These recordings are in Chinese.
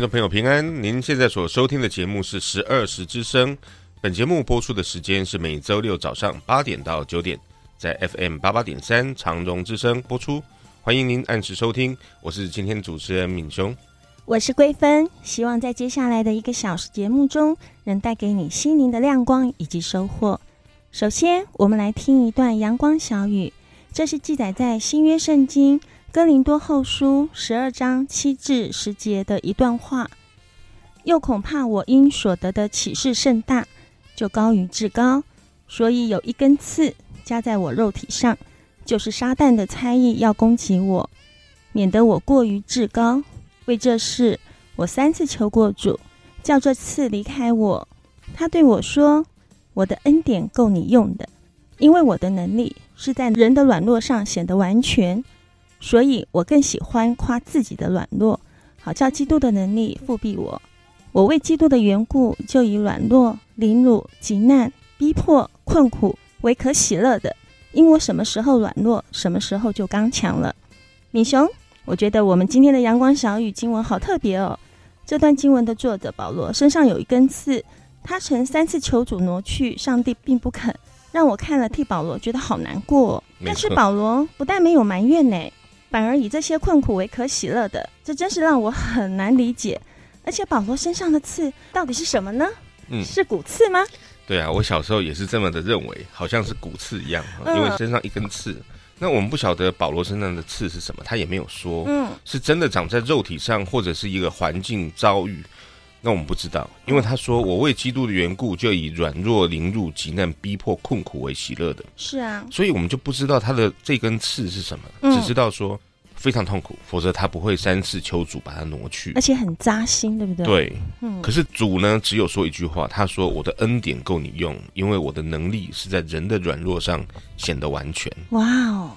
听众朋友平安，您现在所收听的节目是十二时之声。本节目播出的时间是每周六早上八点到九点，在 FM 八八点三长荣之声播出。欢迎您按时收听，我是今天主持人敏雄，我是桂芬。希望在接下来的一个小时节目中，能带给你心灵的亮光以及收获。首先，我们来听一段阳光小语，这是记载在新约圣经。哥林多后书十二章七至十节的一段话，又恐怕我因所得的启示甚大，就高于至高，所以有一根刺加在我肉体上，就是撒旦的猜疑要攻击我，免得我过于至高。为这事，我三次求过主，叫这刺离开我。他对我说：“我的恩典够你用的，因为我的能力是在人的软弱上显得完全。”所以我更喜欢夸自己的软弱，好叫基督的能力复辟我。我为基督的缘故，就以软弱、凌辱、极难、逼迫、困苦为可喜乐的，因我什么时候软弱，什么时候就刚强了。敏雄，我觉得我们今天的阳光小雨经文好特别哦。这段经文的作者保罗身上有一根刺，他曾三次求主挪去，上帝并不肯，让我看了替保罗觉得好难过哦。但是保罗不但没有埋怨呢。反而以这些困苦为可喜乐的，这真是让我很难理解。而且保罗身上的刺到底是什么呢？嗯，是骨刺吗？对啊，我小时候也是这么的认为，好像是骨刺一样，因为身上一根刺。嗯、那我们不晓得保罗身上的刺是什么，他也没有说，嗯，是真的长在肉体上，或者是一个环境遭遇。那我们不知道，因为他说：“我为基督的缘故，就以软弱、凌辱、急难、逼迫、困苦为喜乐的。”是啊，所以我们就不知道他的这根刺是什么，嗯、只知道说非常痛苦，否则他不会三次求主把它挪去，而且很扎心，对不对？对，嗯。可是主呢，只有说一句话，他说：“我的恩典够你用，因为我的能力是在人的软弱上显得完全。”哇哦。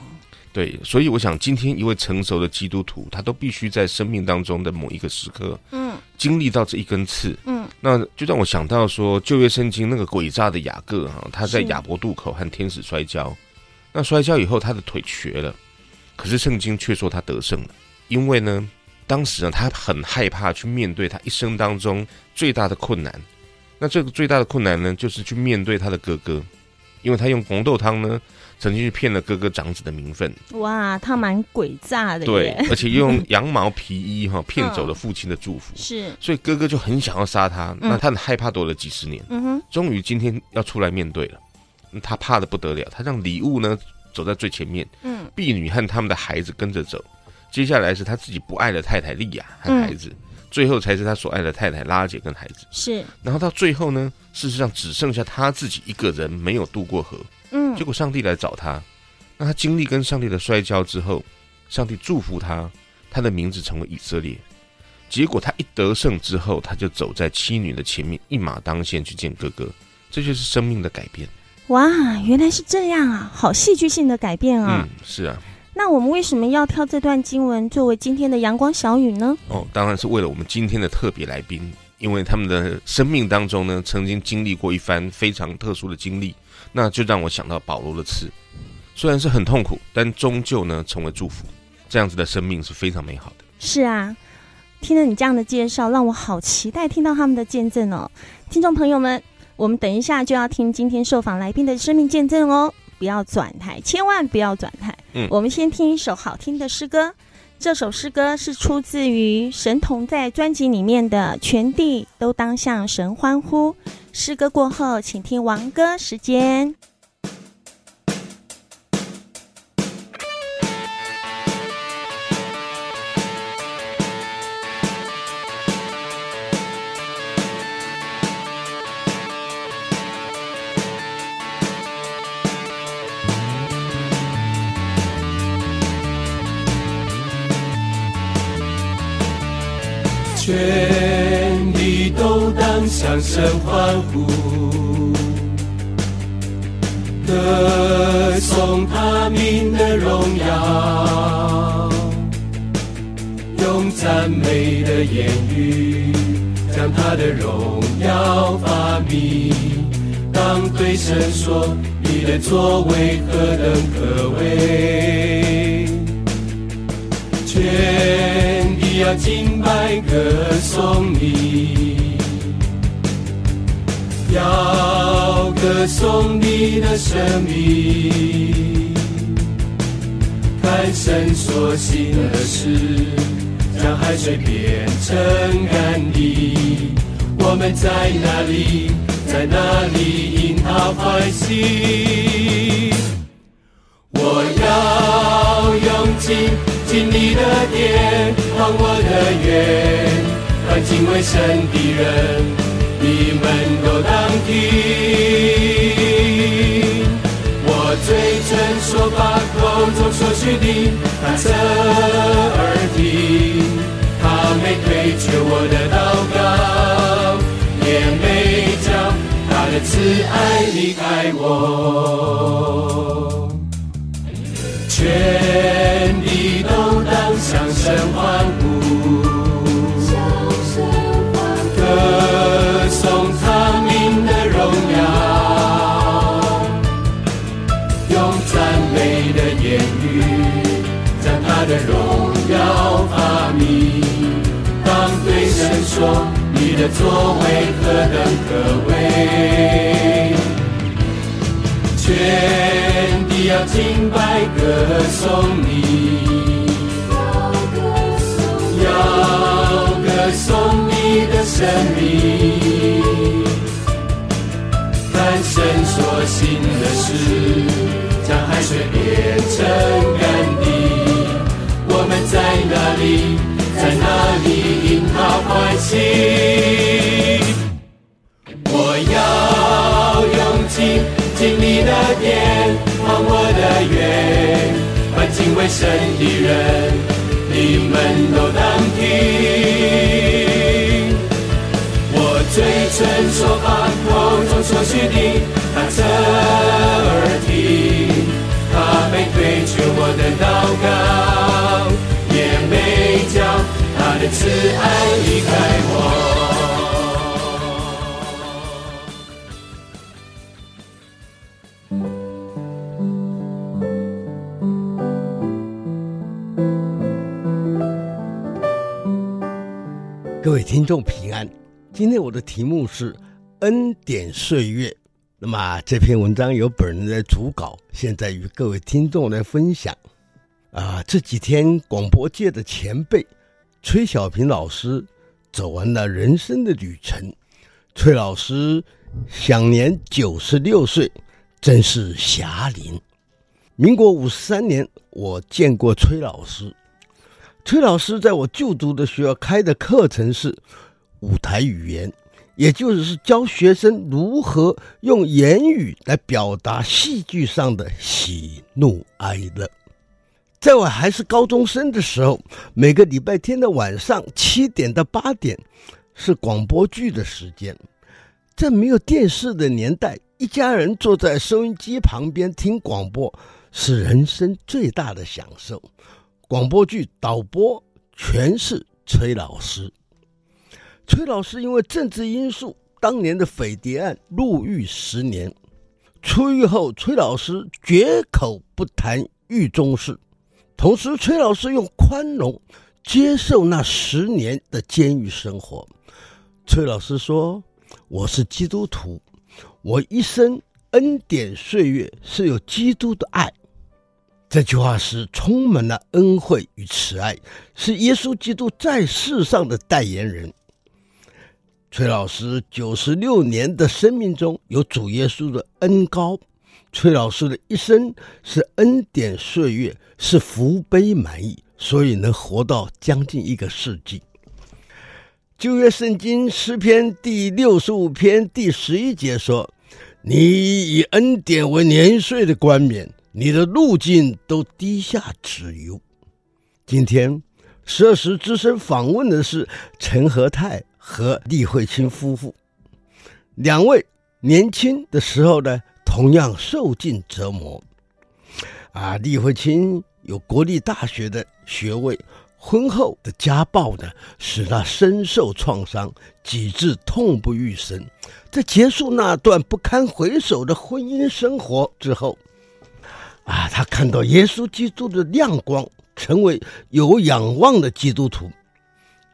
对，所以我想，今天一位成熟的基督徒，他都必须在生命当中的某一个时刻，嗯，经历到这一根刺，嗯，那就让我想到说，旧约圣经那个诡诈的雅各哈，他在雅伯渡口和天使摔跤，那摔跤以后他的腿瘸了，可是圣经却说他得胜了，因为呢，当时呢他很害怕去面对他一生当中最大的困难，那这个最大的困难呢，就是去面对他的哥哥，因为他用红豆汤呢。曾经去骗了哥哥长子的名分，哇，他蛮诡诈的，对，而且用羊毛皮衣哈骗走了父亲的祝福，是，所以哥哥就很想要杀他，那他很害怕，躲了几十年，嗯哼，终于今天要出来面对了，他怕的不得了，他让礼物呢走在最前面，嗯，婢女和他们的孩子跟着走，接下来是他自己不爱的太太利亚和孩子，最后才是他所爱的太太拉姐跟孩子，是，然后到最后呢，事实上只剩下他自己一个人没有渡过河。嗯，结果上帝来找他，那他经历跟上帝的摔跤之后，上帝祝福他，他的名字成为以色列。结果他一得胜之后，他就走在妻女的前面，一马当先去见哥哥，这就是生命的改变。哇，原来是这样啊，好戏剧性的改变啊！嗯，是啊。那我们为什么要挑这段经文作为今天的阳光小雨呢？哦，当然是为了我们今天的特别来宾，因为他们的生命当中呢，曾经经历过一番非常特殊的经历。那就让我想到保罗的刺，虽然是很痛苦，但终究呢成为祝福。这样子的生命是非常美好的。是啊，听了你这样的介绍，让我好期待听到他们的见证哦。听众朋友们，我们等一下就要听今天受访来宾的生命见证哦，不要转台，千万不要转台。嗯，我们先听一首好听的诗歌。这首诗歌是出自于《神童在》专辑里面的《全地都当向神欢呼》。诗歌过后，请听王歌时间。当向神欢呼，歌颂他名的荣耀，用赞美的言语将他的荣耀发明。当对神说，你的作为何等可畏，全地要敬拜歌颂你，要歌颂你的生命，看神所行的事，将海水变成干地，我们在哪里？在哪里因他欢喜？我要用尽尽力的点，忘我的愿，凡敬畏神的人，你们都当听。我嘴唇说话，口中所许的，他侧耳听，他没推却我的祷告。也没叫他的慈爱离开我，全地都当向神欢呼，荣耀，用赞美的言语将他的荣耀发明，当对神说。你的作为何等可畏，全地要敬拜歌颂你，要歌颂你的生命，神所行的事，将海水变成干地，我们在哪里？在哪里因他欢喜？我要用尽尽力的点，忘我的愿，凡敬畏神的人，你们都当听。嘴唇说话，口中所许的，他侧耳听，他没推却我的祷告。也没叫他的慈爱离开我。各位听众平，今天我的题目是恩典岁月。那么这篇文章由本人来主稿，现在与各位听众来分享。啊，这几天广播界的前辈崔小平老师走完了人生的旅程。崔老师享年九十六岁，真是侠龄。民国五十三年，我见过崔老师。崔老师在我就读的学校开的课程是舞台语言，也就是教学生如何用言语来表达戏剧上的喜怒哀乐。在我还是高中生的时候，每个礼拜天的晚上七点到八点是广播剧的时间。在没有电视的年代，一家人坐在收音机旁边听广播是人生最大的享受。广播剧导播全是崔老师。崔老师因为政治因素，当年的匪谍案入狱十年。出狱后，崔老师绝口不谈狱中事。同时，崔老师用宽容接受那十年的监狱生活。崔老师说：“我是基督徒，我一生恩典岁月是有基督的爱。”这句话是充满了恩惠与慈爱，是耶稣基督在世上的代言人。崔老师九十六年的生命中有主耶稣的恩膏。崔老师的一生是恩典岁月，是福杯满溢，所以能活到将近一个世纪。旧约圣经诗篇第六十五篇第十一节说：“你以恩典为年岁的冠冕，你的路径都低下脂油。”今天十二时之声访问的是陈和泰和利惠卿夫妇，两位年轻的时候呢，同样受尽折磨。啊，利惠卿有国立大学的学位，婚后的家暴呢，使他深受创伤，几至痛不欲生。在结束那段不堪回首的婚姻生活之后，啊，他看到耶稣基督的亮光，成为有仰望的基督徒。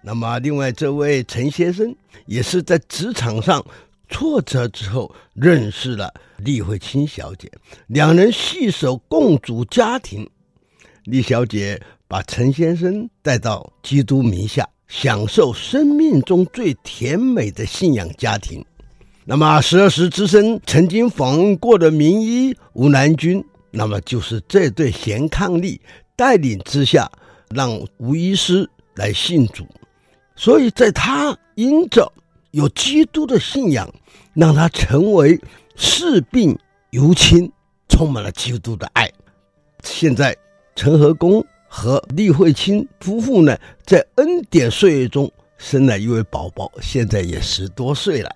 那么，另外这位陈先生也是在职场上挫折之后认识了利惠卿小姐，两人携手共组家庭。利小姐把陈先生带到基督名下，享受生命中最甜美的信仰家庭。那么，十二时之声曾经访问过的名医吴南君，那么就是这对贤伉俪带领之下，让吴医师来信主。所以，在他因着有基督的信仰，让他成为视病如亲，充满了基督的爱。现在，陈和公和厉慧卿夫妇呢，在恩典岁月中生了一位宝宝，现在也十多岁了。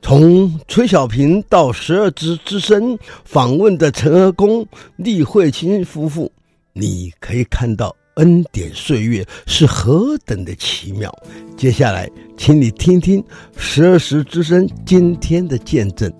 从崔小平到十二支之声访问的陈和公、厉慧卿夫妇，你可以看到。恩典岁月是何等的奇妙！接下来，请你听听十二时之声今天的见证。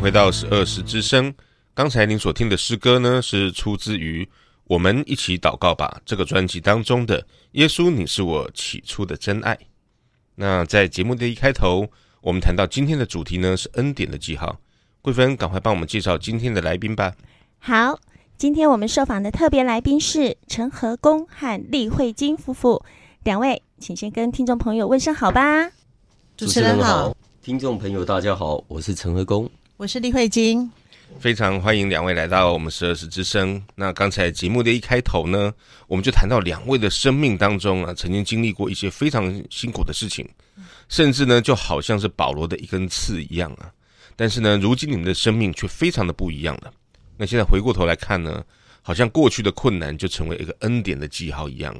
回到十二时之声。刚才您所听的诗歌呢，是出自于《我们一起祷告吧》这个专辑当中的《耶稣，你是我起初的真爱》。那在节目的一开头，我们谈到今天的主题呢，是恩典的记号。桂芬，赶快帮我们介绍今天的来宾吧。好，今天我们受访的特别来宾是陈和公和利慧金夫妇，两位，请先跟听众朋友问声好吧。主持人好。听众朋友，大家好，我是陈和公，我是李慧晶，非常欢迎两位来到我们十二时之声。那刚才节目的一开头呢，我们就谈到两位的生命当中啊，曾经经历过一些非常辛苦的事情，甚至呢，就好像是保罗的一根刺一样啊。但是呢，如今你们的生命却非常的不一样了。那现在回过头来看呢，好像过去的困难就成为一个恩典的记号一样。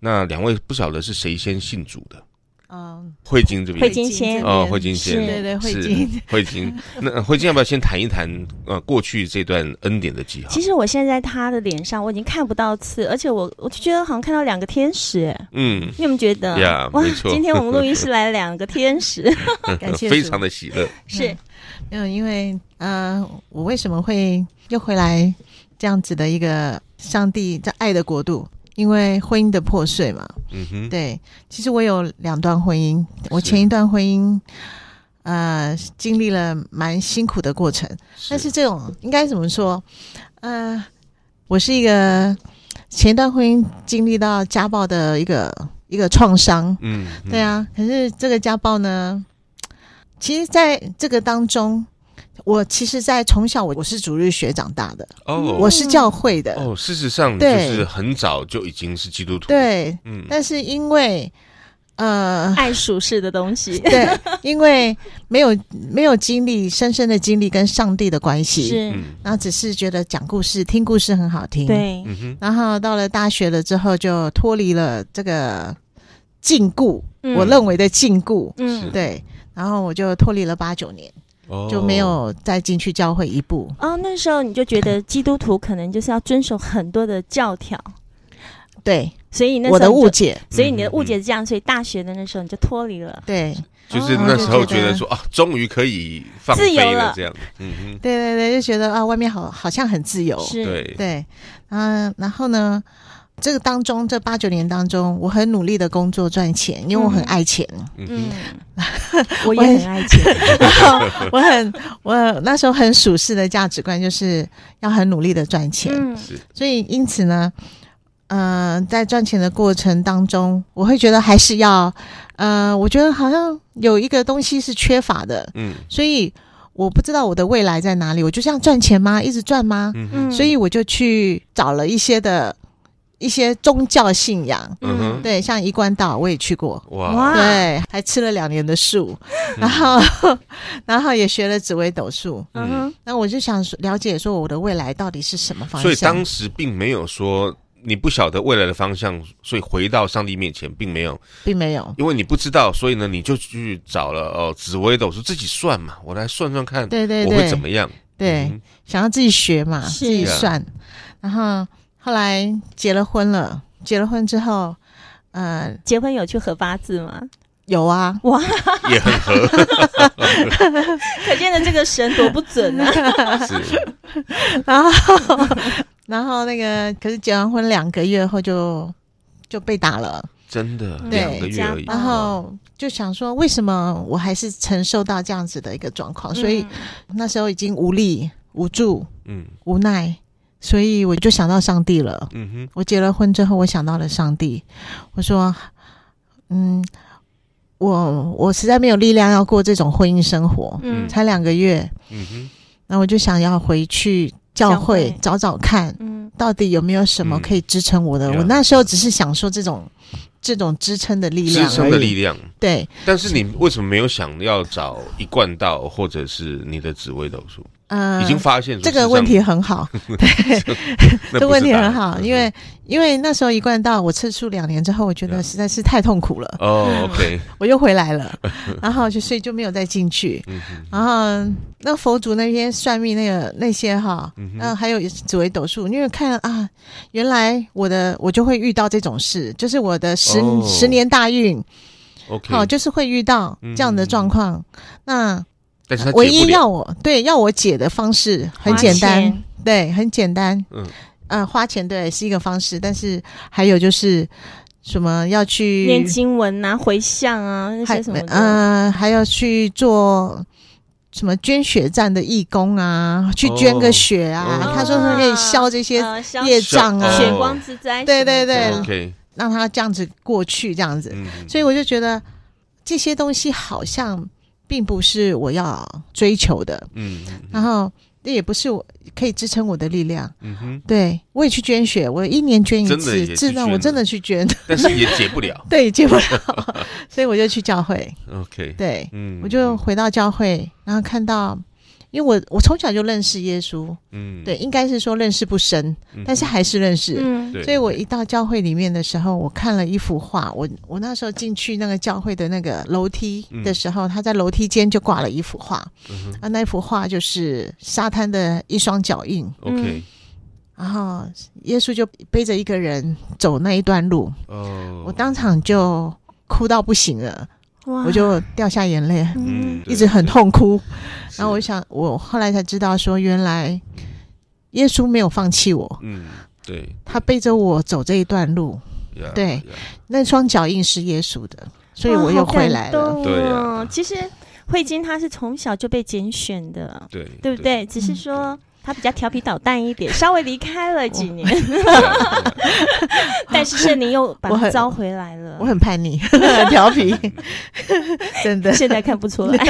那两位不晓得是谁先信主的？嗯，汇金这边，汇金先哦，汇金先，对对，汇金，汇金。那汇金要不要先谈一谈呃过去这段恩典的记号？其实我现在他的脸上我已经看不到刺，而且我我就觉得好像看到两个天使。嗯，你有没有觉得？呀，哇。今天我们录音室来了两个天使，感谢，非常的喜乐。是，嗯，因为呃，我为什么会又回来这样子的一个上帝在爱的国度？因为婚姻的破碎嘛，嗯哼，对，其实我有两段婚姻，我前一段婚姻，呃，经历了蛮辛苦的过程，是。但是这种应该怎么说？呃，我是一个前一段婚姻经历到家暴的一个一个创伤，嗯，对啊，可是这个家暴呢，其实在这个当中。我其实，在从小我我是主日学长大的哦，我是教会的哦。事实上，就是很早就已经是基督徒。对，嗯。但是因为呃，爱属世的东西，对，因为没有没有经历深深的经历跟上帝的关系，是。然后只是觉得讲故事、听故事很好听，对。然后到了大学了之后，就脱离了这个禁锢，我认为的禁锢，嗯，对。然后我就脱离了八九年。就没有再进去教会一步。哦。那时候你就觉得 基督徒可能就是要遵守很多的教条，对，所以那我的误解，所以你的误解是这样，所以大学的那时候你就脱离了，对，就是那时候觉得说啊，终于可以放飞了这样，嗯哼，对对对，就觉得啊，外面好好像很自由，是，对。对，嗯，然后呢？这个当中，这八九年当中，我很努力的工作赚钱，因为我很爱钱。嗯，我也很爱钱。我很 我那时候很属世的价值观，就是要很努力的赚钱。嗯，所以因此呢，嗯、呃，在赚钱的过程当中，我会觉得还是要，呃，我觉得好像有一个东西是缺乏的。嗯，所以我不知道我的未来在哪里，我就这样赚钱吗？一直赚吗？嗯，所以我就去找了一些的。一些宗教信仰，嗯哼，对，像一贯道我也去过，哇，对，还吃了两年的素，然后，然后也学了紫微斗数，嗯哼，那我就想了解说我的未来到底是什么方向。所以当时并没有说你不晓得未来的方向，所以回到上帝面前并没有，并没有，因为你不知道，所以呢，你就去找了哦紫微斗数自己算嘛，我来算算看，对对，我会怎么样？对，想要自己学嘛，自己算，然后。后来结了婚了，结了婚之后，呃，结婚有去合八字吗？有啊，哇，也很合，可见的这个神多不准啊！是，然后，然后那个，可是结完婚两个月后就就被打了，真的，两个月而已。然后就想说，为什么我还是承受到这样子的一个状况？所以那时候已经无力、无助，嗯，无奈。所以我就想到上帝了。嗯哼，我结了婚之后，我想到了上帝。我说：“嗯，我我实在没有力量要过这种婚姻生活。嗯，才两个月。嗯哼，那我就想要回去教会找找看，嗯，到底有没有什么可以支撑我的？我那时候只是想说这种这种支撑的力量，支撑的力量。对。但是你为什么没有想要找一贯道，或者是你的紫微斗数？嗯，已经发现 这个问题很好，对，这个问题很好，因为因为那时候一贯道我吃素两年之后，我觉得实在是太痛苦了，哦，OK，我又回来了，然后就所以就没有再进去，然后那佛祖那边算命那个那些哈，嗯，还有紫微斗数，因为看啊，原来我的我就会遇到这种事，就是我的十十年大运，好，就是会遇到这样的状况，那。但是他唯一要我对要我解的方式很简单，对，很简单。嗯，呃，花钱对是一个方式，但是还有就是什么要去念经文啊、回向啊那些什么，嗯、呃，还要去做什么捐血站的义工啊，去捐个血啊。哦、他说他可以消这些业障啊，血光之灾。对对对让他这样子过去，这样子。嗯、所以我就觉得这些东西好像。并不是我要追求的，嗯，然后那也不是我可以支撑我的力量，嗯哼，对，我也去捐血，我一年捐一次，自然我真的去捐，但是也解不了，对，解不了，所以我就去教会，OK，对，嗯，我就回到教会，然后看到。因为我我从小就认识耶稣，嗯，对，应该是说认识不深，嗯、但是还是认识，嗯，所以我一到教会里面的时候，我看了一幅画，我我那时候进去那个教会的那个楼梯的时候，嗯、他在楼梯间就挂了一幅画，嗯、那幅画就是沙滩的一双脚印，OK，、嗯、然后耶稣就背着一个人走那一段路，哦，我当场就哭到不行了。我就掉下眼泪，嗯，一直很痛哭。然后我想，我后来才知道，说原来耶稣没有放弃我，嗯，对，他背着我走这一段路，对，那双脚印是耶稣的，所以我又回来了。对，其实慧晶她是从小就被拣选的，对，对不对？只是说。他比较调皮捣蛋一点，稍微离开了几年，但是圣灵又把他招回来了。我很叛逆，很 调皮，真的，现在看不出来。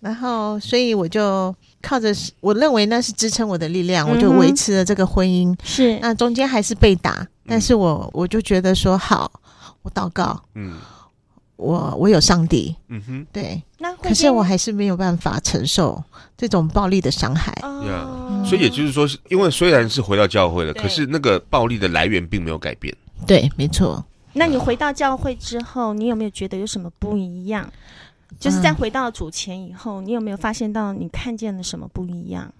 然后，所以我就靠着，我认为那是支撑我的力量，嗯、我就维持了这个婚姻。是，那中间还是被打，但是我我就觉得说好，我祷告，嗯。我我有上帝，嗯哼，对，那可是我还是没有办法承受这种暴力的伤害。哦，所以也就是说，因为虽然是回到教会了，可是那个暴力的来源并没有改变。对，没错。那你回到教会之后，你有没有觉得有什么不一样？就是在回到主前以后，你有没有发现到你看见了什么不一样？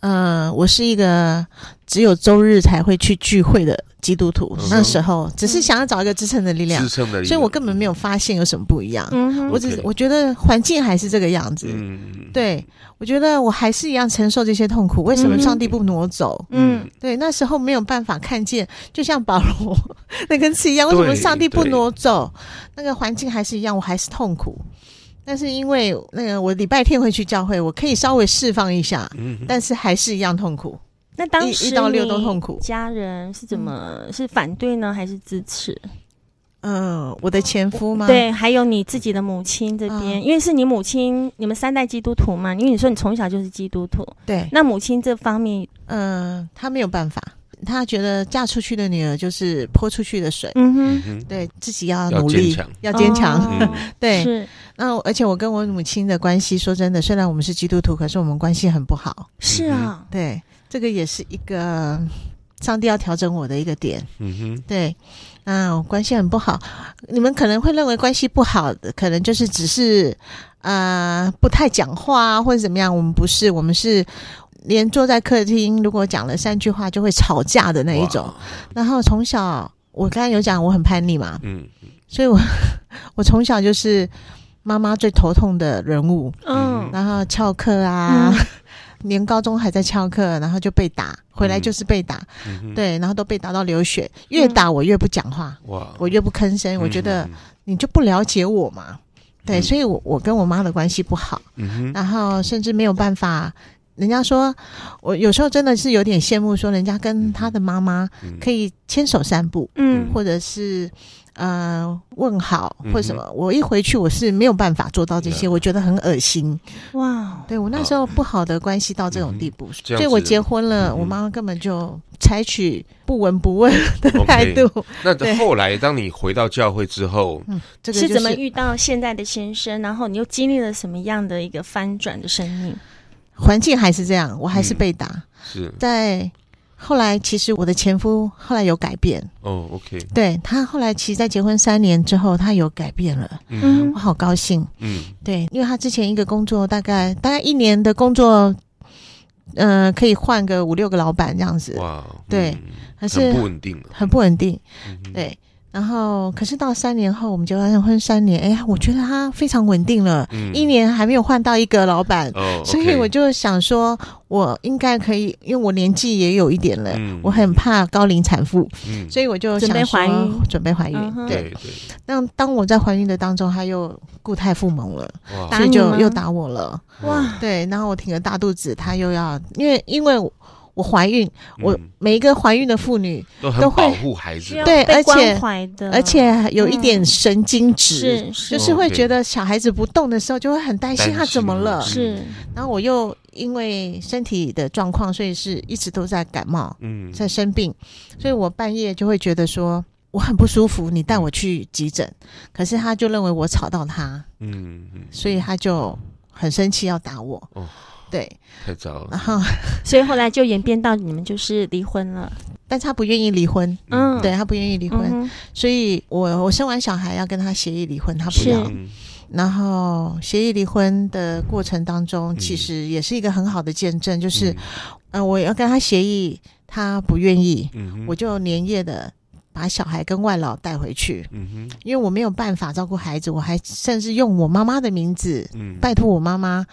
嗯，我是一个只有周日才会去聚会的基督徒。那时候只是想要找一个支撑的力量，支撑的力量，所以我根本没有发现有什么不一样。我只我觉得环境还是这个样子。对，我觉得我还是一样承受这些痛苦。为什么上帝不挪走？嗯，对，那时候没有办法看见，就像保罗 那根刺一样。为什么上帝不挪走？那个环境还是一样，我还是痛苦。但是因为那个我礼拜天会去教会，我可以稍微释放一下，嗯、但是还是一样痛苦。那当时一到六都痛苦，家人是怎么、嗯、是反对呢，还是支持？嗯、呃，我的前夫吗？对，还有你自己的母亲这边，嗯、因为是你母亲，你们三代基督徒嘛。因为你说你从小就是基督徒，对。那母亲这方面，嗯、呃，他没有办法。他觉得嫁出去的女儿就是泼出去的水，嗯哼，对自己要努力，要坚强，对。是那而且我跟我母亲的关系，说真的，虽然我们是基督徒，可是我们关系很不好。是啊，对，这个也是一个上帝要调整我的一个点。嗯哼，对，啊，关系很不好。你们可能会认为关系不好的，可能就是只是呃不太讲话或者怎么样。我们不是，我们是。连坐在客厅，如果讲了三句话就会吵架的那一种。然后从小，我刚才有讲我很叛逆嘛，嗯，所以我 我从小就是妈妈最头痛的人物，嗯，然后翘课啊，嗯、连高中还在翘课，然后就被打，回来就是被打，嗯、对，然后都被打到流血，越打我越不讲话，哇，我越不吭声，我觉得你就不了解我嘛，对，所以我我跟我妈的关系不好，嗯，然后甚至没有办法。人家说，我有时候真的是有点羡慕，说人家跟他的妈妈可以牵手散步，嗯，或者是呃问好或什么。我一回去，我是没有办法做到这些，我觉得很恶心。哇，对我那时候不好的关系到这种地步，所以我结婚了，我妈妈根本就采取不闻不问的态度。那后来当你回到教会之后，嗯，这个是怎么遇到现在的先生？然后你又经历了什么样的一个翻转的生命？环境还是这样，我还是被打。嗯、是在后来，其实我的前夫后来有改变。哦，OK。对，他后来，其实在结婚三年之后，他有改变了。嗯，我好高兴。嗯，对，因为他之前一个工作大概大概一年的工作，嗯、呃，可以换个五六个老板这样子。哇，对，还是很不稳定，很不稳定。嗯、对，然后，可是到三年后，我们结完婚三年，哎呀，我觉得他非常稳定了，嗯、一年还没有换到一个老板，哦、所以我就想说，我应该可以，因为我年纪也有一点了，嗯、我很怕高龄产妇，嗯、所以我就想说准备怀孕，准备怀孕，嗯、对。对。那当我在怀孕的当中，他又固态复萌了，哇。所以就又打我了，哇，对，然后我挺着大肚子，他又要，因为因为。我怀孕，我每一个怀孕的妇女都很保护孩子，对，而且而且有一点神经质，就是会觉得小孩子不动的时候，就会很担心他怎么了。是，然后我又因为身体的状况，所以是一直都在感冒，嗯，在生病，所以我半夜就会觉得说我很不舒服，你带我去急诊。可是他就认为我吵到他，嗯，所以他就很生气要打我。对，太糟了。然后，所以后来就演变到你们就是离婚了，但他不愿意离婚。嗯，对他不愿意离婚，嗯、所以我我生完小孩要跟他协议离婚，他不要。然后协议离婚的过程当中，其实也是一个很好的见证，嗯、就是，嗯、呃，我要跟他协议，他不愿意，嗯、我就连夜的。把小孩跟外老带回去，嗯哼，因为我没有办法照顾孩子，我还甚至用我妈妈的名字，嗯，拜托我妈妈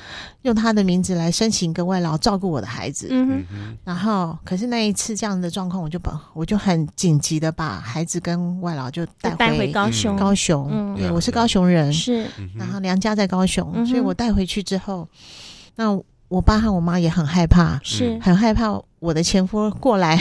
用她的名字来申请跟外劳照顾我的孩子，嗯哼，然后可是那一次这样的状况，我就把我就很紧急的把孩子跟外劳就带回，回高雄，高雄，嗯，对，我是高雄人，是，然后娘家在高雄，所以我带回去之后，那我爸和我妈也很害怕，是。很害怕我的前夫过来。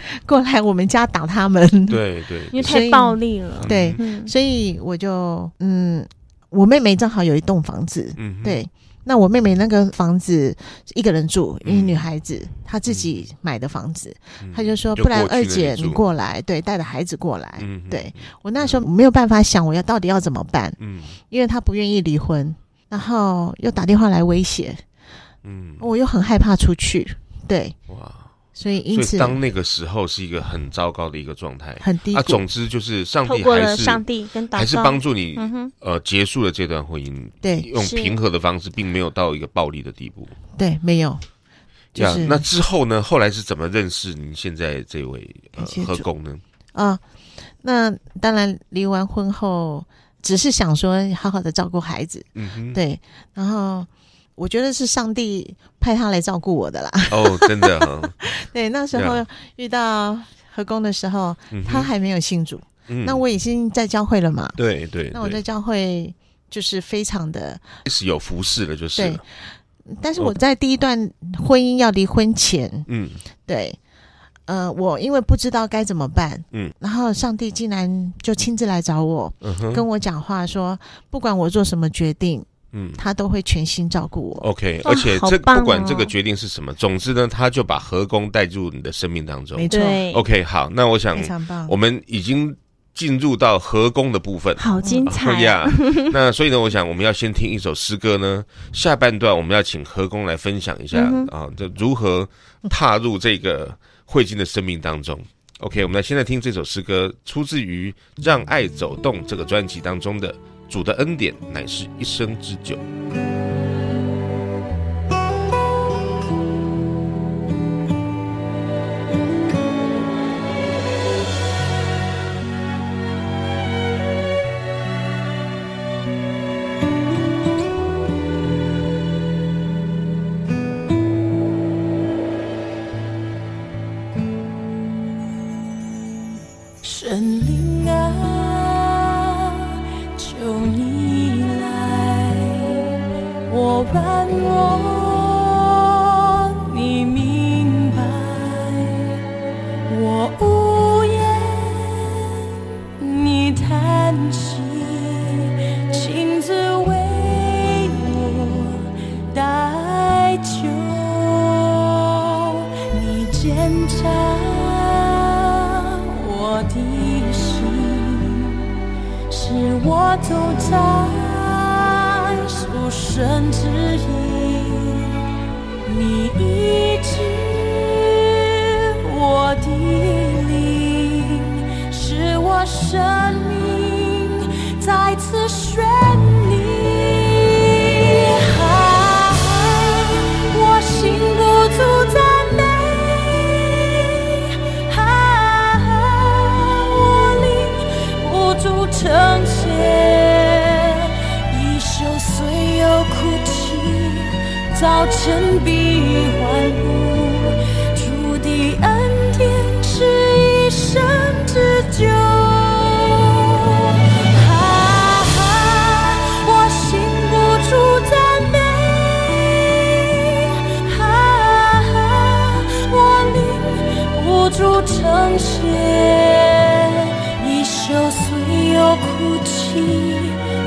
过来我们家打他们，对对，因为太暴力了。对，嗯、所以我就嗯，我妹妹正好有一栋房子，嗯，对，那我妹妹那个房子一个人住，因为女孩子、嗯、她自己买的房子，嗯、她就说就不然二姐你过来，对，带着孩子过来。嗯，对。我那时候没有办法想我要到底要怎么办，嗯，因为她不愿意离婚，然后又打电话来威胁，嗯，我又很害怕出去，对，哇。所以，因此，当那个时候是一个很糟糕的一个状态，很低。啊，总之就是上帝还是上帝跟还是帮助你，呃，结束了这段婚姻。对，用平和的方式，并没有到一个暴力的地步。对，没有。这样，那之后呢？后来是怎么认识您现在这位何工呢？啊，那当然，离完婚后，只是想说好好的照顾孩子。嗯哼，对，然后。我觉得是上帝派他来照顾我的啦。哦，真的哈。对，那时候遇到和工的时候，他还没有信主。嗯。那我已经在教会了嘛？对对。那我在教会就是非常的，是有服侍了，就是。对。但是我在第一段婚姻要离婚前，嗯，对，呃，我因为不知道该怎么办，嗯，然后上帝竟然就亲自来找我，嗯，跟我讲话说，不管我做什么决定。嗯，他都会全心照顾我。OK，而且这不管这个决定是什么，总之呢，他就把和工带入你的生命当中。没错。OK，好，那我想，非常棒。我们已经进入到和工的部分，好精彩 呀！那所以呢，我想我们要先听一首诗歌呢。下半段我们要请和工来分享一下啊，这如何踏入这个会金的生命当中。OK，我们来现在听这首诗歌，出自于《让爱走动》这个专辑当中的。主的恩典乃是一生之久。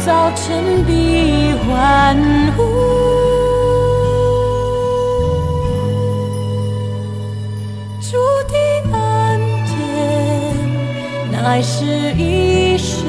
早晨必欢呼。主的恩典，乃是一生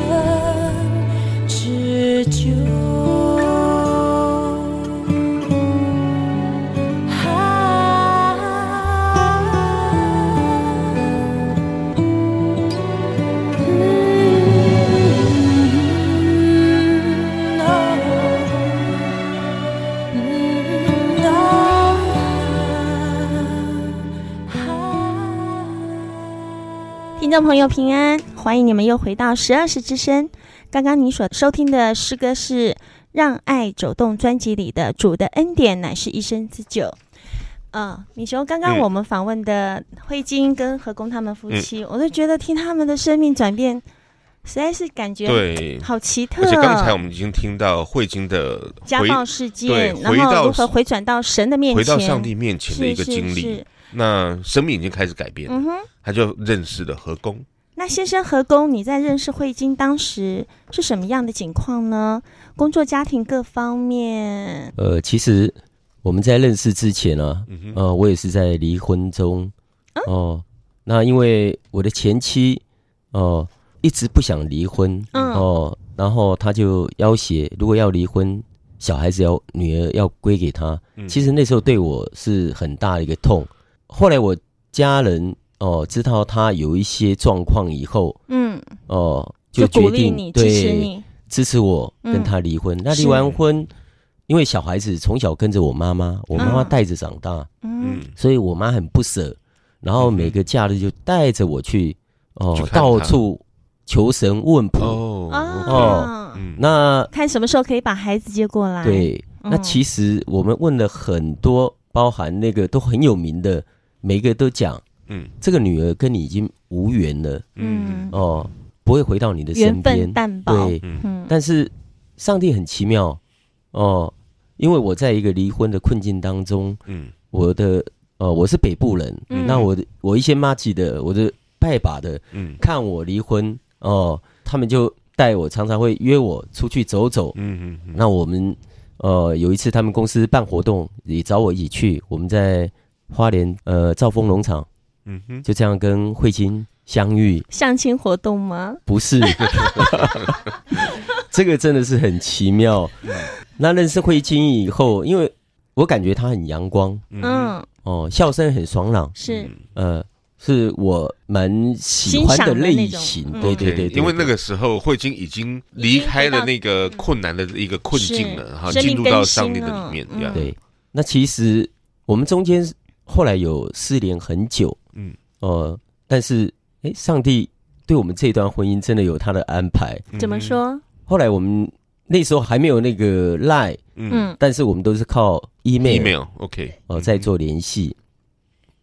众朋友平安，欢迎你们又回到十二时之声。刚刚你所收听的诗歌是《让爱走动》专辑里的《主的恩典乃是一生之久》。嗯，米雄，刚刚我们访问的慧晶跟何工他们夫妻，嗯、我都觉得听他们的生命转变，实在是感觉对好奇特。而且刚才我们已经听到慧晶的家暴事件，然后如何回转到神的面前，回到上帝面前的一个经历。那生命已经开始改变了，嗯、哼他就认识了何工。那先生何工，你在认识慧晶当时是什么样的情况呢？工作、家庭各方面。呃，其实我们在认识之前呢、啊，嗯、哼呃，我也是在离婚中。哦、嗯呃，那因为我的前妻哦、呃、一直不想离婚，哦、然后他就要挟，如果要离婚，小孩子要女儿要归给他。嗯、其实那时候对我是很大的一个痛。后来我家人哦知道他有一些状况以后，嗯，哦就决定对支持你，支持我跟他离婚。那离完婚，因为小孩子从小跟着我妈妈，我妈妈带着长大，嗯，所以我妈很不舍，然后每个假日就带着我去哦到处求神问卜。哦哦，那看什么时候可以把孩子接过来。对，那其实我们问了很多，包含那个都很有名的。每个都讲，嗯，这个女儿跟你已经无缘了，嗯，哦，不会回到你的身边，淡薄，对，嗯，但是上帝很奇妙，哦，因为我在一个离婚的困境当中，嗯，我的，呃，我是北部人，嗯，那我的我一些妈吉的，我的拜把的，嗯，看我离婚，哦，他们就带我，常常会约我出去走走，嗯嗯，那我们，呃，有一次他们公司办活动，也找我一起去，我们在。花莲呃兆丰农场，嗯哼，就这样跟慧晶相遇，相亲活动吗？不是，这个真的是很奇妙。那认识慧晶以后，因为我感觉她很阳光，嗯，哦，笑声很爽朗，是，呃，是我蛮喜欢的类型。对对对，因为那个时候慧晶已经离开了那个困难的一个困境了，哈，进入到上帝的里面，对。那其实我们中间。后来有失联很久，嗯，呃，但是，哎，上帝对我们这段婚姻真的有他的安排。怎么说？后来我们那时候还没有那个 Line，嗯，但是我们都是靠 email，email，OK，哦，在做联系。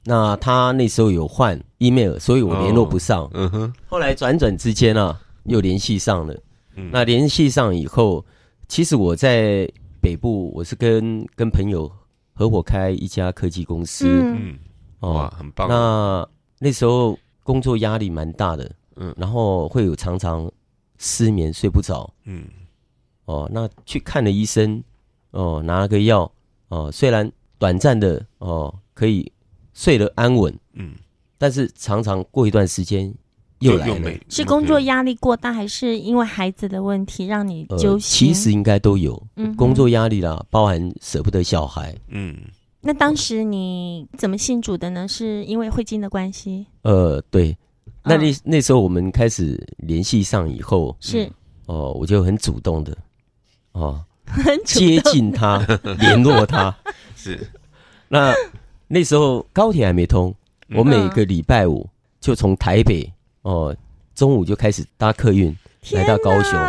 那他那时候有换 email，所以我联络不上。嗯哼。后来转转之间啊，又联系上了。嗯。那联系上以后，其实我在北部，我是跟跟朋友。合伙开一家科技公司，嗯，哇，很棒。那那时候工作压力蛮大的，嗯，然后会有常常失眠睡不着，嗯，哦，那去看了医生，哦，拿了个药，哦，虽然短暂的哦可以睡得安稳，嗯，但是常常过一段时间。又来了，是工作压力过大，还是因为孩子的问题让你揪心？其实应该都有，嗯工作压力啦，包含舍不得小孩。嗯，那当时你怎么信主的呢？是因为慧晶的关系？呃，对，那那那时候我们开始联系上以后，是哦，我就很主动的哦，很接近他，联络他。是，那那时候高铁还没通，我每个礼拜五就从台北。哦，中午就开始搭客运来到高雄，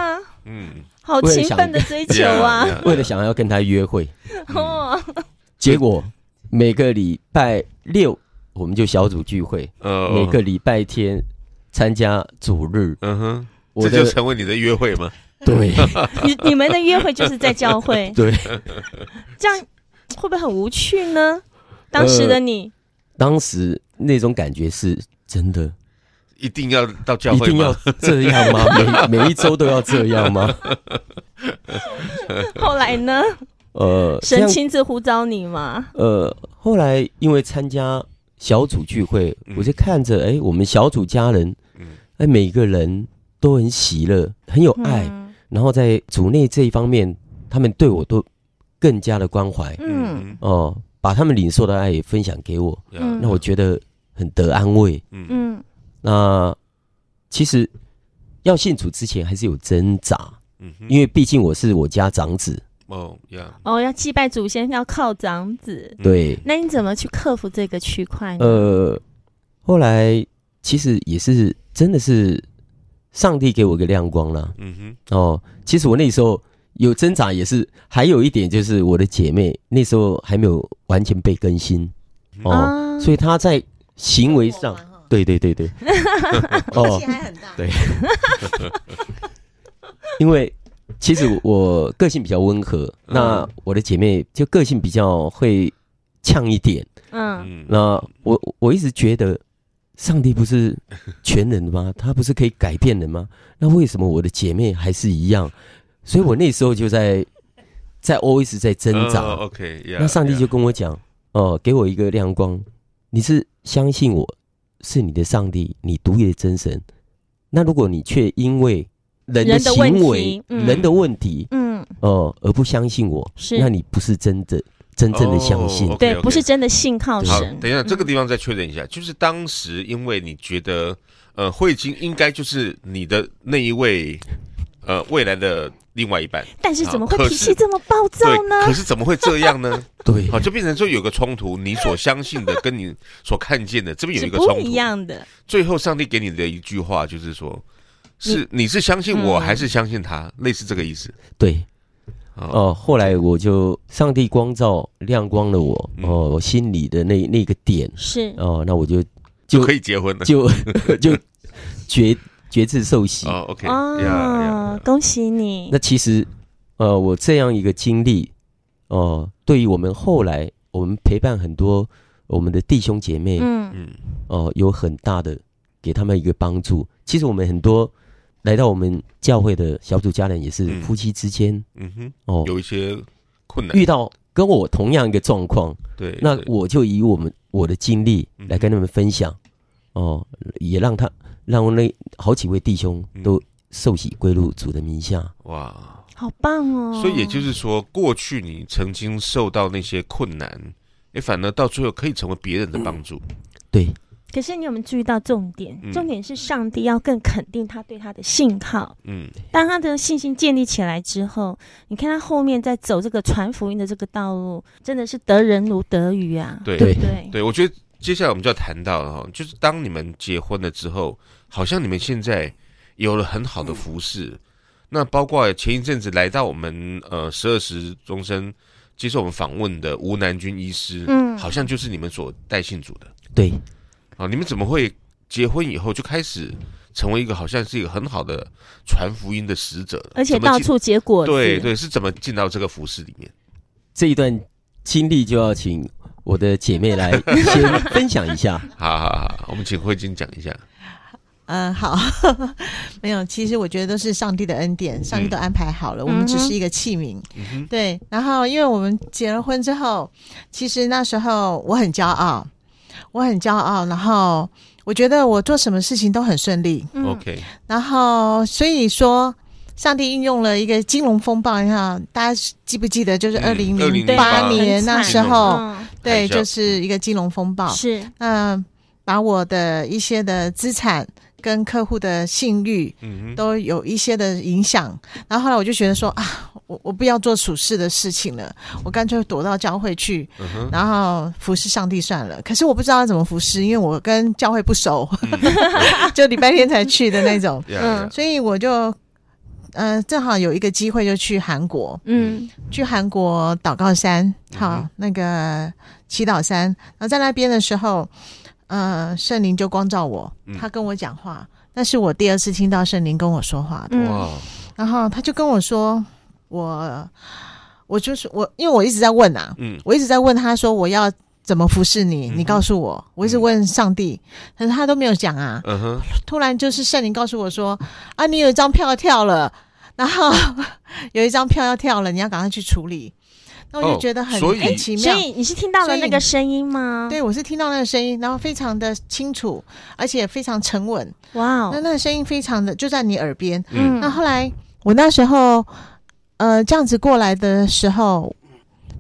嗯，好勤奋的追求啊！为了想要跟他约会，哦，结果每个礼拜六我们就小组聚会，呃，每个礼拜天参加主日，嗯哼，这就成为你的约会吗？对，你你们的约会就是在教会，对，这样会不会很无趣呢？当时的你，呃、当时那种感觉是真的。一定要到教会吗？一定要这样吗？每每一周都要这样吗？后来呢？呃，神亲自呼召你吗？呃，后来因为参加小组聚会，嗯、我就看着，哎，我们小组家人，哎，每一个人都很喜乐，很有爱，嗯、然后在组内这一方面，他们对我都更加的关怀，嗯，哦、呃，把他们领受的爱也分享给我，嗯，那我觉得很得安慰，嗯。嗯那其实要信主之前还是有挣扎，嗯哼，因为毕竟我是我家长子，哦呀，哦，要祭拜祖先要靠长子，对。那你怎么去克服这个区块呢？呃，后来其实也是真的是上帝给我个亮光了，嗯哼。哦，其实我那时候有挣扎，也是还有一点就是我的姐妹那时候还没有完全被更新，哦，啊、所以她在行为上。对对对对，哦，气还很大。对，因为其实我个性比较温和，嗯、那我的姐妹就个性比较会呛一点。嗯，那我我一直觉得上帝不是全能的吗？他不是可以改变的吗？那为什么我的姐妹还是一样？所以我那时候就在在 always 在挣扎。Oh, OK，、yeah, 那上帝就跟我讲，哦 yeah.、呃，给我一个亮光，你是相信我。是你的上帝，你独一的真神。那如果你却因为人的行为、人的问题，嗯，哦，而不相信我，是，那你不是真的、真正的相信，对，不是真的信靠神。等一下，这个地方再确认一下，就是当时因为你觉得，呃，慧晶应该就是你的那一位，呃，未来的。另外一半，但是怎么会脾气这么暴躁呢？可是怎么会这样呢？对，好，就变成说有个冲突，你所相信的跟你所看见的这边有一个冲突，不一样的。最后，上帝给你的一句话就是说：“是你是相信我还是相信他？”类似这个意思。对，哦，后来我就上帝光照亮光了我哦，我心里的那那个点是哦，那我就就可以结婚了，就 就决。决志受洗。哦，OK，哦，恭喜你。那其实，呃，我这样一个经历，哦、呃，对于我们后来我们陪伴很多我们的弟兄姐妹，嗯。嗯，哦、呃，有很大的给他们一个帮助。其实我们很多来到我们教会的小组家人也是夫妻之间，嗯哼，哦，有一些困难，遇到跟我同样一个状况，对，那我就以我们我的经历来跟他们分享，哦、呃，也让他。让我那好几位弟兄都受洗归入主的名下，哇，好棒哦！所以也就是说，过去你曾经受到那些困难，也反而到最后可以成为别人的帮助。对。可是你有没有注意到重点？重点是上帝要更肯定他对他的信靠。嗯，当他的信心建立起来之后，你看他后面在走这个传福音的这个道路，真的是得人如得鱼啊！对对对，对我觉得。接下来我们就要谈到了哈，就是当你们结婚了之后，好像你们现在有了很好的服侍。那包括前一阵子来到我们呃十二时钟声接受我们访问的吴南军医师，嗯，好像就是你们所带信主的。对，啊，你们怎么会结婚以后就开始成为一个好像是一个很好的传福音的使者，而且到处结果？对对，是怎么进到这个服饰里面？这一段经历就要请。我的姐妹来先分享一下，好好好，我们请慧晶讲一下。嗯，好，没有，其实我觉得都是上帝的恩典，上帝都安排好了，嗯、我们只是一个器皿。嗯、对，然后因为我们结了婚之后，其实那时候我很骄傲，我很骄傲，然后我觉得我做什么事情都很顺利。OK，、嗯、然后所以说。上帝运用了一个金融风暴，你看，大家记不记得？就是二零零八年那时候，嗯、对，就是一个金融风暴。是，嗯，把我的一些的资产跟客户的信誉，都有一些的影响。然后后来我就觉得说啊，我我不要做属世的事情了，我干脆躲到教会去，然后服侍上帝算了。可是我不知道怎么服侍，因为我跟教会不熟，就礼拜天才去的那种。嗯，所以我就。呃，正好有一个机会就去韩国，嗯，去韩国祷告山，好，嗯、那个祈祷山。然后在那边的时候，呃，圣灵就光照我，他跟我讲话，那是我第二次听到圣灵跟我说话的。哇！然后他就跟我说，我，我就是我，因为我一直在问啊，嗯，我一直在问他说我要。怎么服侍你？你告诉我，我一直问上帝，可是他都没有讲啊。嗯哼。突然就是圣灵告诉我说：“啊，你有一张票要跳了，然后 有一张票要跳了，你要赶快去处理。”那我就觉得很很奇妙。所以你是听到了那个声音吗？对，我是听到那个声音，然后非常的清楚，而且非常沉稳。哇哦！那那个声音非常的就在你耳边。嗯。那后来我那时候呃这样子过来的时候。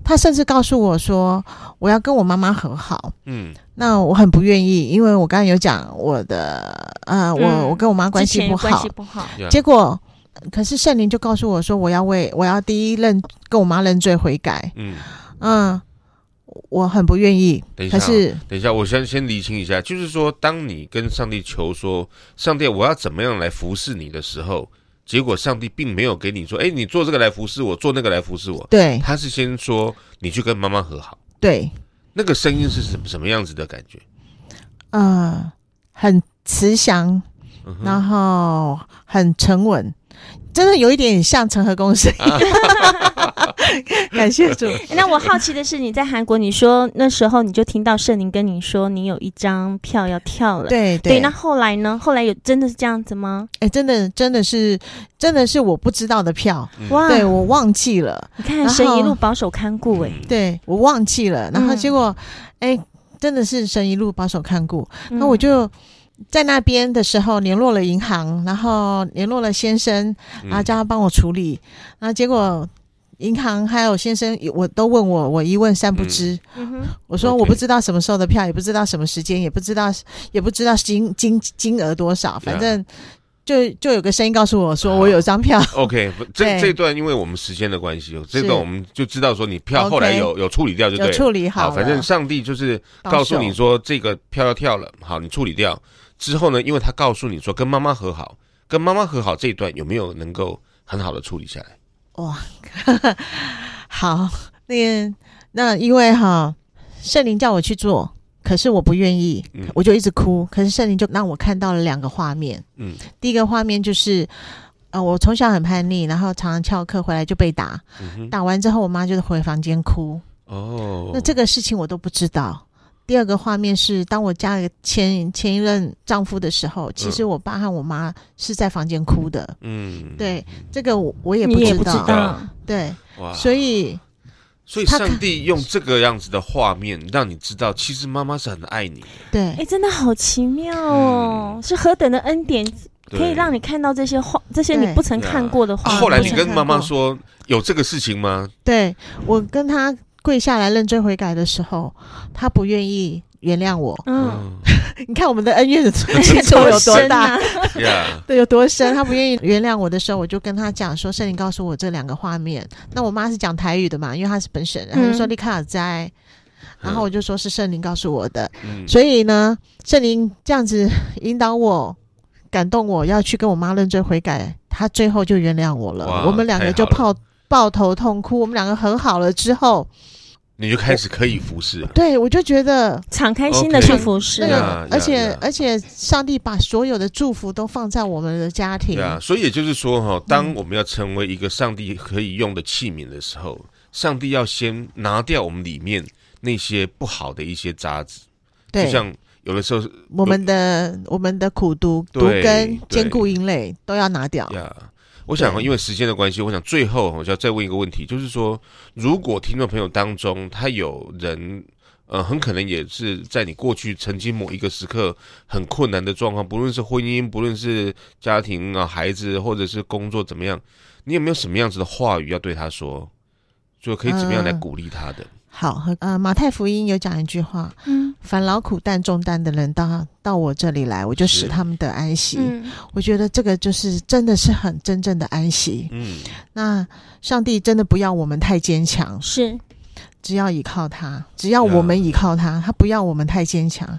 他甚至告诉我说：“我要跟我妈妈和好。”嗯，那我很不愿意，因为我刚才有讲我的呃，我、嗯、我跟我妈关系不好，关系不好。结果，可是圣灵就告诉我说：“我要为我要第一认跟我妈认罪悔改。”嗯嗯，我很不愿意。等一下，可是等一下，我先先厘清一下，就是说，当你跟上帝求说：“上帝，我要怎么样来服侍你的时候。”结果上帝并没有给你说，哎，你做这个来服侍我，做那个来服侍我。对，他是先说你去跟妈妈和好。对，那个声音是什么什么样子的感觉？呃，很慈祥，嗯、然后很沉稳。真的有一点像成和公司，感谢主。那我好奇的是，你在韩国，你说那时候你就听到圣灵跟你说，你有一张票要跳了。对对，对。那后来呢？后来有真的是这样子吗？哎，真的真的是真的是我不知道的票。哇，对我忘记了。你看神一路保守看顾，哎，对我忘记了。然后结果，哎，真的是神一路保守看顾。那我就。在那边的时候联络了银行，然后联络了先生，然后叫他帮我处理。嗯、然后结果银行还有先生，我都问我，我一问三不知。嗯、我说我不知道什么时候的票，也不知道什么时间，也不知道也不知道金金金额多少，反正就就有个声音告诉我说我有张票。OK，这这段因为我们时间的关系，这段我们就知道说你票后来有有处理掉就对，有处理好。好，反正上帝就是告诉你说这个票要跳了，好，你处理掉。之后呢，因为他告诉你说跟妈妈和好，跟妈妈和好这一段有没有能够很好的处理下来？哇，好，那个那因为哈，圣灵叫我去做，可是我不愿意，嗯、我就一直哭。可是圣灵就让我看到了两个画面，嗯，第一个画面就是，呃，我从小很叛逆，然后常常翘课回来就被打，嗯、打完之后我妈就是回房间哭。哦，那这个事情我都不知道。第二个画面是，当我嫁给前前一任丈夫的时候，其实我爸和我妈是在房间哭的。嗯，对，这个我我也不知道。也不知道。对，哇，所以，所以上帝用这个样子的画面，让你知道，其实妈妈是很爱你。对，哎，真的好奇妙哦，嗯、是何等的恩典，可以让你看到这些画，这些你不曾看过的画。后来你跟妈妈说有这个事情吗？对，我跟他。跪下来认罪悔改的时候，他不愿意原谅我。嗯，你看我们的恩怨的情仇有多大？对，有多深？他不愿意原谅我的时候，我就跟他讲说：“圣灵告诉我这两个画面。”那我妈是讲台语的嘛，因为她是本省人，她就说：“你看在。”然后我就说是圣灵告诉我的。嗯，所以呢，圣灵这样子引导我，感动我要去跟我妈认罪悔改，他最后就原谅我了。我们两个就泡。抱头痛哭，我们两个和好了之后，你就开始可以服侍了。对，我就觉得敞开心的去服侍。那个，而且而且，上帝把所有的祝福都放在我们的家庭。对啊，所以也就是说，哈，当我们要成为一个上帝可以用的器皿的时候，上帝要先拿掉我们里面那些不好的一些渣子。对，就像有的时候，我们的我们的苦毒、毒根、坚固营垒都要拿掉。我想，因为时间的关系，我想最后我就要再问一个问题，就是说，如果听众朋友当中他有人，呃，很可能也是在你过去曾经某一个时刻很困难的状况，不论是婚姻，不论是家庭啊、孩子，或者是工作怎么样，你有没有什么样子的话语要对他说，就可以怎么样来鼓励他的？呃好，呃，马太福音有讲一句话，嗯，凡劳苦担重担的人到到我这里来，我就使他们得安息。嗯，我觉得这个就是真的是很真正的安息。嗯，那上帝真的不要我们太坚强，是，只要依靠他，只要我们依靠他，他不要我们太坚强。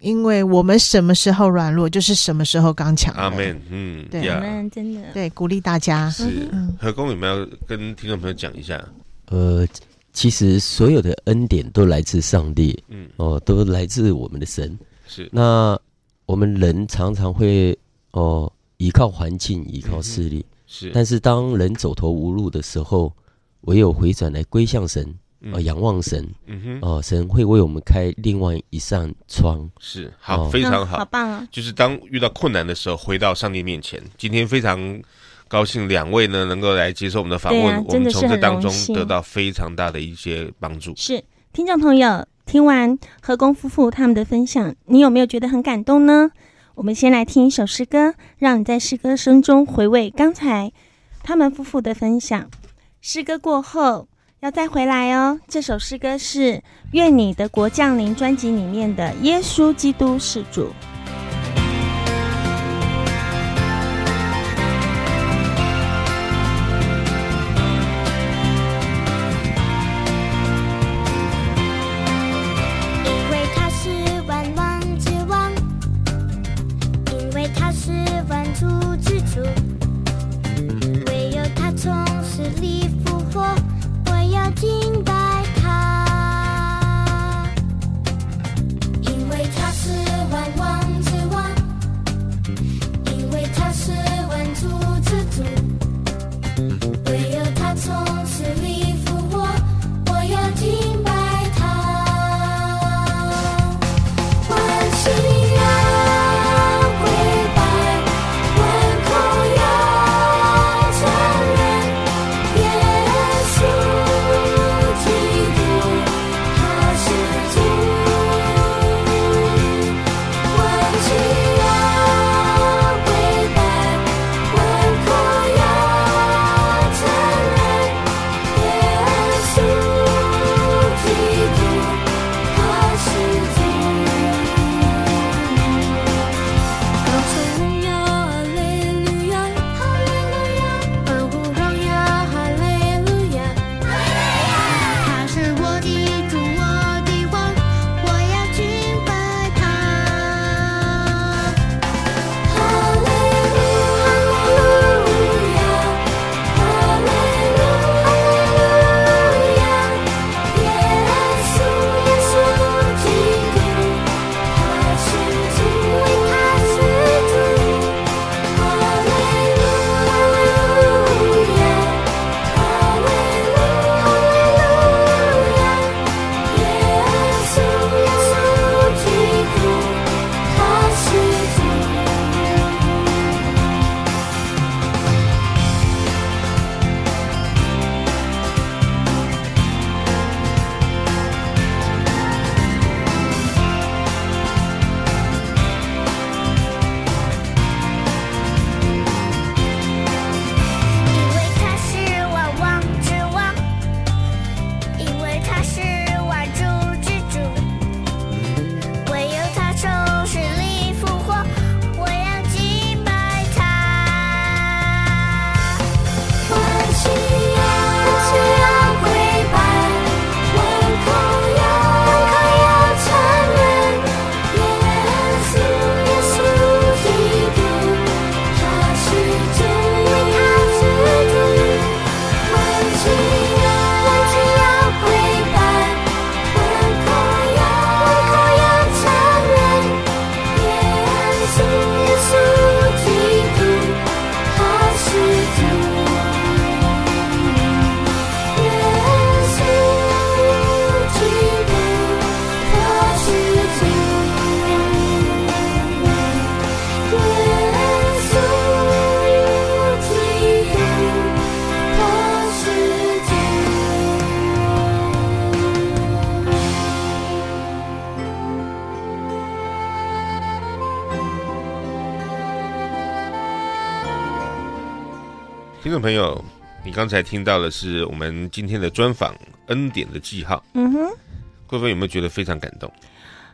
因为我们什么时候软弱，就是什么时候刚强。阿门。嗯，对，阿门，真的对，鼓励大家。是，何工，有没有跟听众朋友讲一下。呃，其实所有的恩典都来自上帝，嗯，哦，都来自我们的神。是，那我们人常常会哦依靠环境，依靠势力。是，但是当人走投无路的时候，唯有回转来归向神。啊，仰望神，嗯哼，哦，神会为我们开另外一扇窗，是好，非常好，好棒啊！就是当遇到困难的时候，回到上帝面前。今天非常高兴，两位呢能够来接受我们的访问，我们从这当中得到非常大的一些帮助。是听众朋友，听完何工夫妇他们的分享，你有没有觉得很感动呢？我们先来听一首诗歌，让你在诗歌声中回味刚才他们夫妇的分享。诗歌过后。要再回来哦！这首诗歌是《愿你的国降临》专辑里面的《耶稣基督是主》。众朋友，你刚才听到的是我们今天的专访《恩典的记号》。嗯哼，贵妃有没有觉得非常感动？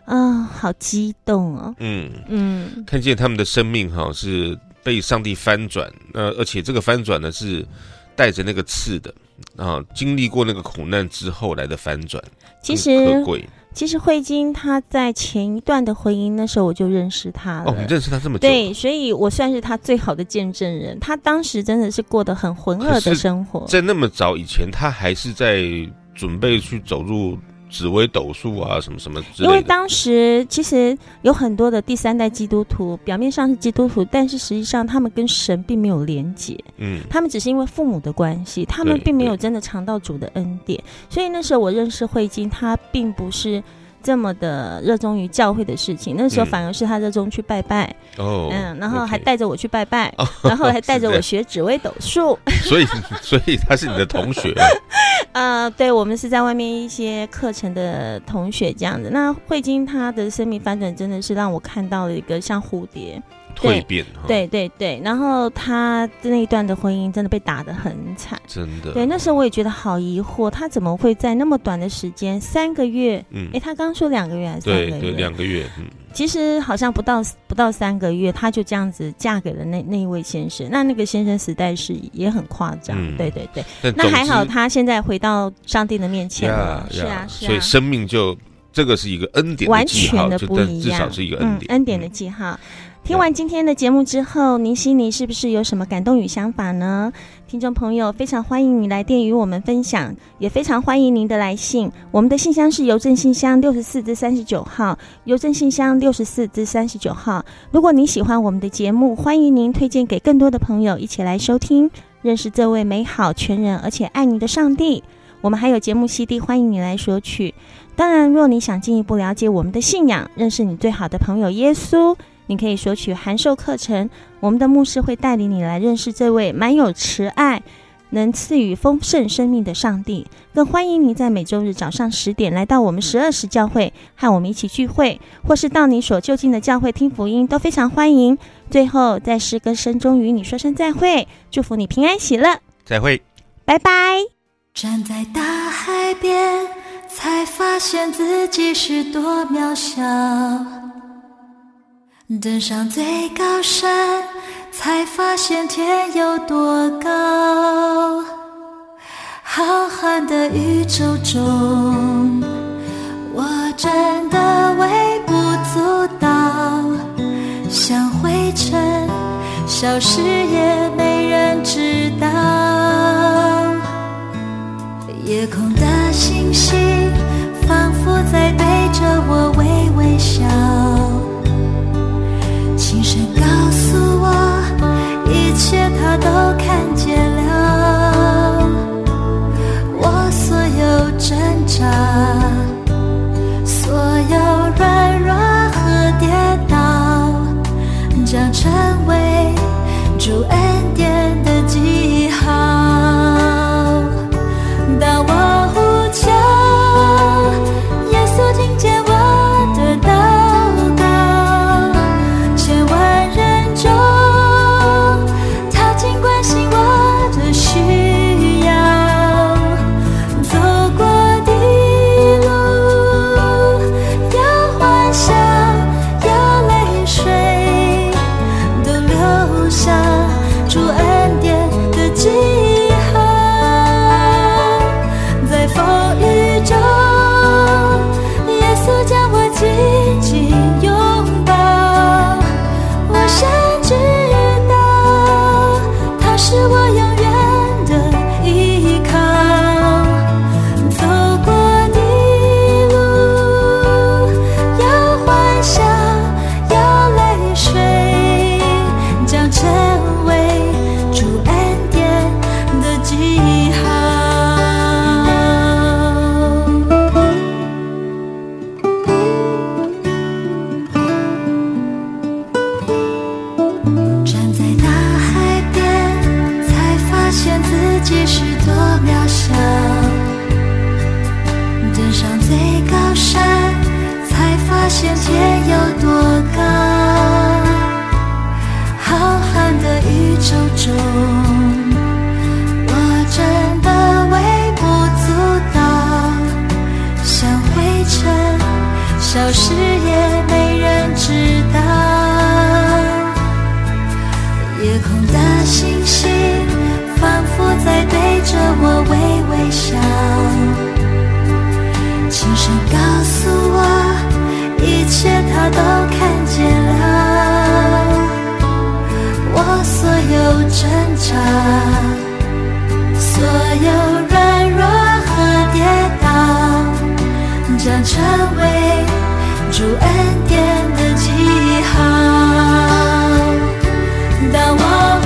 啊，好激动哦！嗯嗯，看见他们的生命哈是被上帝翻转，呃，而且这个翻转呢是带着那个刺的啊，经历过那个苦难之后来的翻转，其实可贵。其实慧晶她在前一段的婚姻那时候我就认识她了。哦，你认识她这么久？对，所以我算是她最好的见证人。她当时真的是过得很浑噩的生活。在那么早以前，她还是在准备去走入。紫微斗数啊，什么什么。因为当时其实有很多的第三代基督徒，表面上是基督徒，但是实际上他们跟神并没有连结。嗯，他们只是因为父母的关系，他们并没有真的尝到主的恩典。所以那时候我认识慧晶，他并不是。这么的热衷于教会的事情，那时候反而是他热衷去拜拜，哦，嗯，然后还带着我去拜拜，然后还 带着我学紫薇斗数，所以，所以他是你的同学，呃，对，我们是在外面一些课程的同学这样子。那慧晶她的生命翻转真的是让我看到了一个像蝴蝶。蜕变，对对对，然后他那一段的婚姻真的被打得很惨，真的。对，那时候我也觉得好疑惑，他怎么会在那么短的时间，三个月？嗯，哎，他刚说两个月还是三个月？对对，两个月。嗯，其实好像不到不到三个月，他就这样子嫁给了那那一位先生。那那个先生实在是也很夸张。嗯，对对对。那还好，他现在回到上帝的面前了。是啊，是啊。所以生命就这个是一个恩典完全的不一样，至少是一个恩典，恩典的记号。听完今天的节目之后，您心里是不是有什么感动与想法呢？听众朋友，非常欢迎你来电与我们分享，也非常欢迎您的来信。我们的信箱是邮政信箱六十四至三十九号，邮政信箱六十四至三十九号。如果您喜欢我们的节目，欢迎您推荐给更多的朋友一起来收听，认识这位美好、全人而且爱你的上帝。我们还有节目 CD，欢迎你来索取。当然，若你想进一步了解我们的信仰，认识你最好的朋友耶稣。你可以索取函授课程，我们的牧师会带领你来认识这位满有慈爱、能赐予丰盛生命的上帝。更欢迎你在每周日早上十点来到我们十二时教会，和我们一起聚会，或是到你所就近的教会听福音，都非常欢迎。最后，在诗歌声中与你说声再会，祝福你平安喜乐，再会，拜拜。站在大海边，才发现自己是多渺小。登上最高山，才发现天有多高。浩瀚的宇宙中，我真的微不足道，像灰尘，消失也没人知道。夜空的星星，仿佛在对着我微微笑。都看见了我所有挣扎。都看见了我所有挣扎所有软弱和跌倒将成为主恩典的记号。当我